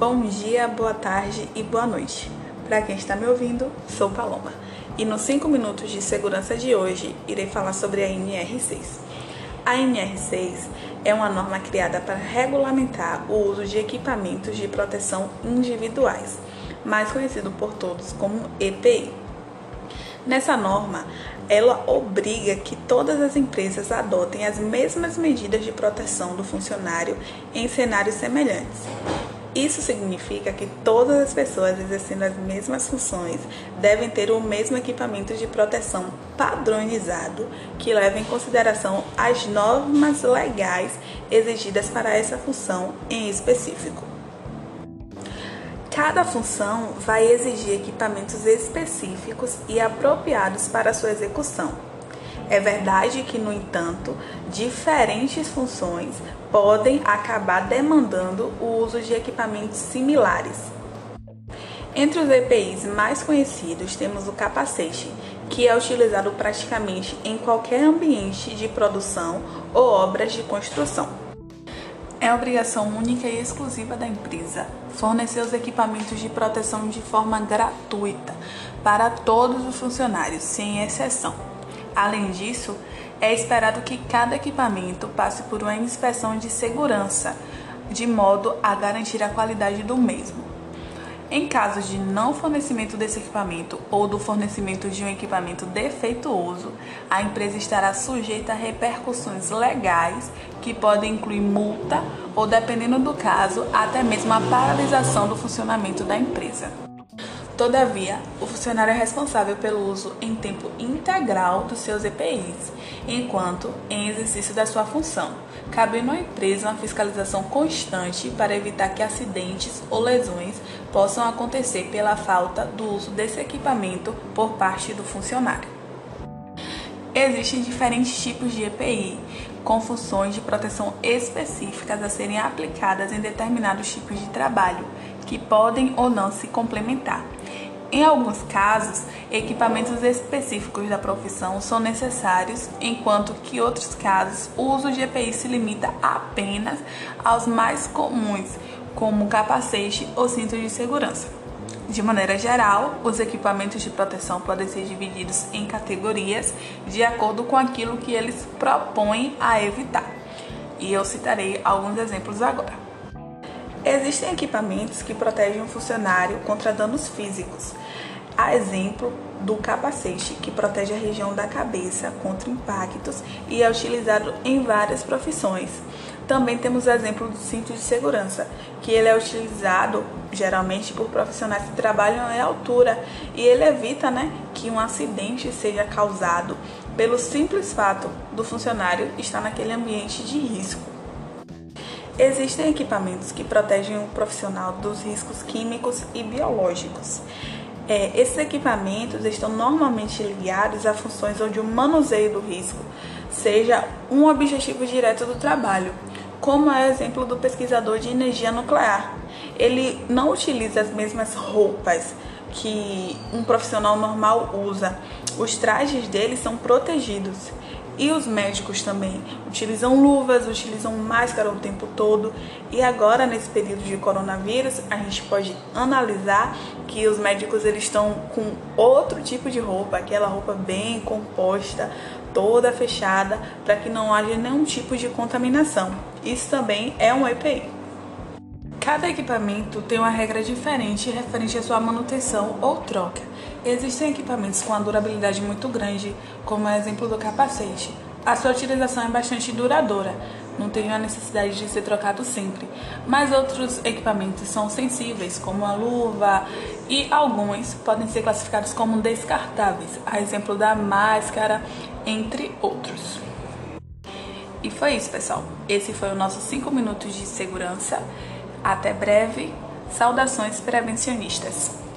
Bom dia, boa tarde e boa noite. Para quem está me ouvindo, sou Paloma. E nos 5 minutos de segurança de hoje, irei falar sobre a NR6. A NR6 é uma norma criada para regulamentar o uso de equipamentos de proteção individuais, mais conhecido por todos como EPI. Nessa norma, ela obriga que todas as empresas adotem as mesmas medidas de proteção do funcionário em cenários semelhantes. Isso significa que todas as pessoas exercendo as mesmas funções devem ter o mesmo equipamento de proteção padronizado que leva em consideração as normas legais exigidas para essa função em específico. Cada função vai exigir equipamentos específicos e apropriados para sua execução. É verdade que, no entanto, diferentes funções podem acabar demandando o uso de equipamentos similares. Entre os EPIs mais conhecidos temos o capacete, que é utilizado praticamente em qualquer ambiente de produção ou obras de construção. É obrigação única e exclusiva da empresa fornecer os equipamentos de proteção de forma gratuita para todos os funcionários, sem exceção. Além disso, é esperado que cada equipamento passe por uma inspeção de segurança, de modo a garantir a qualidade do mesmo. Em caso de não fornecimento desse equipamento ou do fornecimento de um equipamento defeituoso, a empresa estará sujeita a repercussões legais que podem incluir multa ou, dependendo do caso, até mesmo a paralisação do funcionamento da empresa. Todavia, o funcionário é responsável pelo uso em tempo integral dos seus EPIs, enquanto em exercício da sua função, cabendo à empresa uma fiscalização constante para evitar que acidentes ou lesões possam acontecer pela falta do uso desse equipamento por parte do funcionário. Existem diferentes tipos de EPI, com funções de proteção específicas a serem aplicadas em determinados tipos de trabalho, que podem ou não se complementar. Em alguns casos, equipamentos específicos da profissão são necessários, enquanto que outros casos o uso de EPI se limita apenas aos mais comuns, como capacete ou cinto de segurança. De maneira geral, os equipamentos de proteção podem ser divididos em categorias de acordo com aquilo que eles propõem a evitar. E eu citarei alguns exemplos agora. Existem equipamentos que protegem o funcionário contra danos físicos. A exemplo do capacete, que protege a região da cabeça contra impactos e é utilizado em várias profissões. Também temos o exemplo do cinto de segurança, que ele é utilizado geralmente por profissionais que trabalham em altura e ele evita né, que um acidente seja causado pelo simples fato do funcionário estar naquele ambiente de risco. Existem equipamentos que protegem o profissional dos riscos químicos e biológicos. É, esses equipamentos estão normalmente ligados a funções onde o manuseio do risco seja um objetivo direto do trabalho, como é o exemplo do pesquisador de energia nuclear. Ele não utiliza as mesmas roupas que um profissional normal usa. Os trajes dele são protegidos. E os médicos também utilizam luvas, utilizam máscara o tempo todo. E agora nesse período de coronavírus, a gente pode analisar que os médicos eles estão com outro tipo de roupa, aquela roupa bem composta, toda fechada, para que não haja nenhum tipo de contaminação. Isso também é um EPI. Cada equipamento tem uma regra diferente referente à sua manutenção ou troca. Existem equipamentos com a durabilidade muito grande, como o exemplo do capacete. A sua utilização é bastante duradoura, não tem a necessidade de ser trocado sempre. Mas outros equipamentos são sensíveis, como a luva, e alguns podem ser classificados como descartáveis, a exemplo da máscara, entre outros. E foi isso, pessoal. Esse foi o nosso 5 minutos de segurança. Até breve. Saudações prevencionistas.